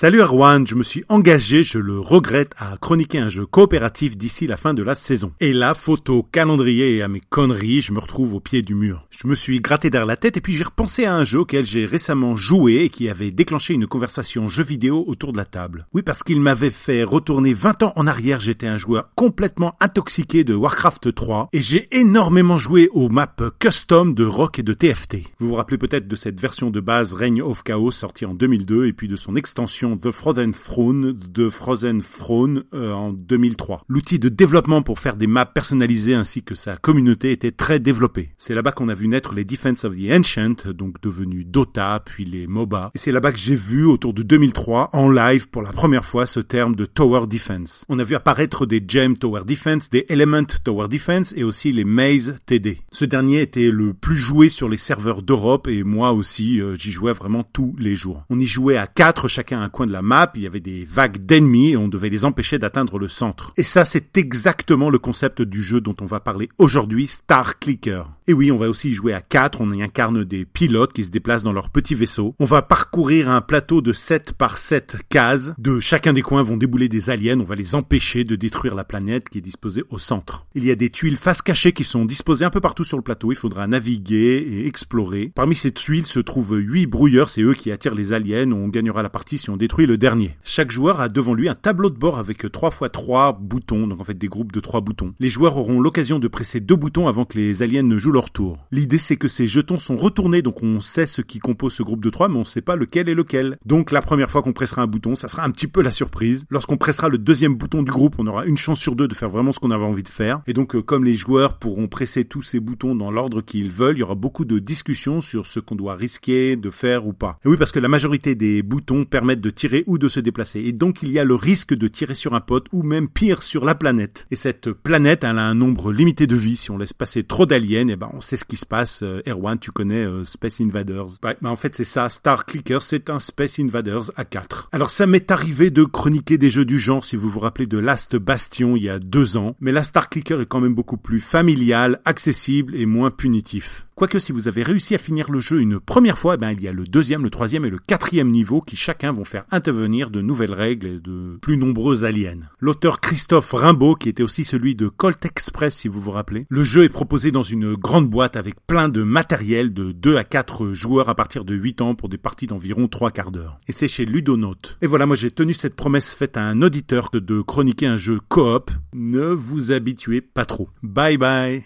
Salut Erwan, je me suis engagé, je le regrette, à chroniquer un jeu coopératif d'ici la fin de la saison. Et là, photo, calendrier et à mes conneries, je me retrouve au pied du mur. Je me suis gratté derrière la tête et puis j'ai repensé à un jeu auquel j'ai récemment joué et qui avait déclenché une conversation jeu vidéo autour de la table. Oui, parce qu'il m'avait fait retourner 20 ans en arrière, j'étais un joueur complètement intoxiqué de Warcraft 3 et j'ai énormément joué aux maps custom de Rock et de TFT. Vous vous rappelez peut-être de cette version de base Reign of Chaos sortie en 2002 et puis de son extension The Frozen Throne de Frozen Throne euh, en 2003. L'outil de développement pour faire des maps personnalisées ainsi que sa communauté était très développé. C'est là-bas qu'on a vu naître les Defense of the Ancient, donc devenus Dota, puis les MOBA. Et c'est là-bas que j'ai vu autour de 2003 en live pour la première fois ce terme de Tower Defense. On a vu apparaître des Gem Tower Defense, des Element Tower Defense et aussi les Maze TD. Ce dernier était le plus joué sur les serveurs d'Europe et moi aussi euh, j'y jouais vraiment tous les jours. On y jouait à quatre chacun coin de la map, il y avait des vagues d'ennemis et on devait les empêcher d'atteindre le centre. Et ça, c'est exactement le concept du jeu dont on va parler aujourd'hui, Star Clicker. Et oui, on va aussi y jouer à 4, on y incarne des pilotes qui se déplacent dans leur petit vaisseau. On va parcourir un plateau de 7 par 7 cases. De chacun des coins vont débouler des aliens, on va les empêcher de détruire la planète qui est disposée au centre. Il y a des tuiles face cachées qui sont disposées un peu partout sur le plateau, il faudra naviguer et explorer. Parmi ces tuiles se trouvent 8 brouilleurs, c'est eux qui attirent les aliens, on gagnera la partie si on détruit le dernier. Chaque joueur a devant lui un tableau de bord avec 3 x 3 boutons, donc en fait des groupes de 3 boutons. Les joueurs auront l'occasion de presser deux boutons avant que les aliens ne jouent leur tour. L'idée c'est que ces jetons sont retournés, donc on sait ce qui compose ce groupe de 3, mais on sait pas lequel est lequel. Donc la première fois qu'on pressera un bouton, ça sera un petit peu la surprise. Lorsqu'on pressera le deuxième bouton du groupe, on aura une chance sur deux de faire vraiment ce qu'on avait envie de faire. Et donc euh, comme les joueurs pourront presser tous ces boutons dans l'ordre qu'ils veulent, il y aura beaucoup de discussions sur ce qu'on doit risquer de faire ou pas. Et oui, parce que la majorité des boutons permettent de tirer ou de se déplacer. Et donc il y a le risque de tirer sur un pote ou même pire sur la planète. Et cette planète, elle a un nombre limité de vie. Si on laisse passer trop d'aliens, et eh ben on sait ce qui se passe. Euh, Erwan, tu connais euh, Space Invaders. Ouais, ben en fait c'est ça. Star Clicker, c'est un Space Invaders à 4. Alors ça m'est arrivé de chroniquer des jeux du genre, si vous vous rappelez de Last Bastion il y a deux ans. Mais la Star Clicker est quand même beaucoup plus familial, accessible et moins punitif. Quoique si vous avez réussi à finir le jeu une première fois, eh ben, il y a le deuxième, le troisième et le quatrième niveau qui chacun vont faire intervenir de nouvelles règles et de plus nombreux aliens. L'auteur Christophe Rimbaud, qui était aussi celui de Colt Express si vous vous rappelez, le jeu est proposé dans une grande boîte avec plein de matériel de 2 à 4 joueurs à partir de 8 ans pour des parties d'environ 3 quarts d'heure. Et c'est chez Ludonote. Et voilà, moi j'ai tenu cette promesse faite à un auditeur de chroniquer un jeu coop. Ne vous habituez pas trop. Bye bye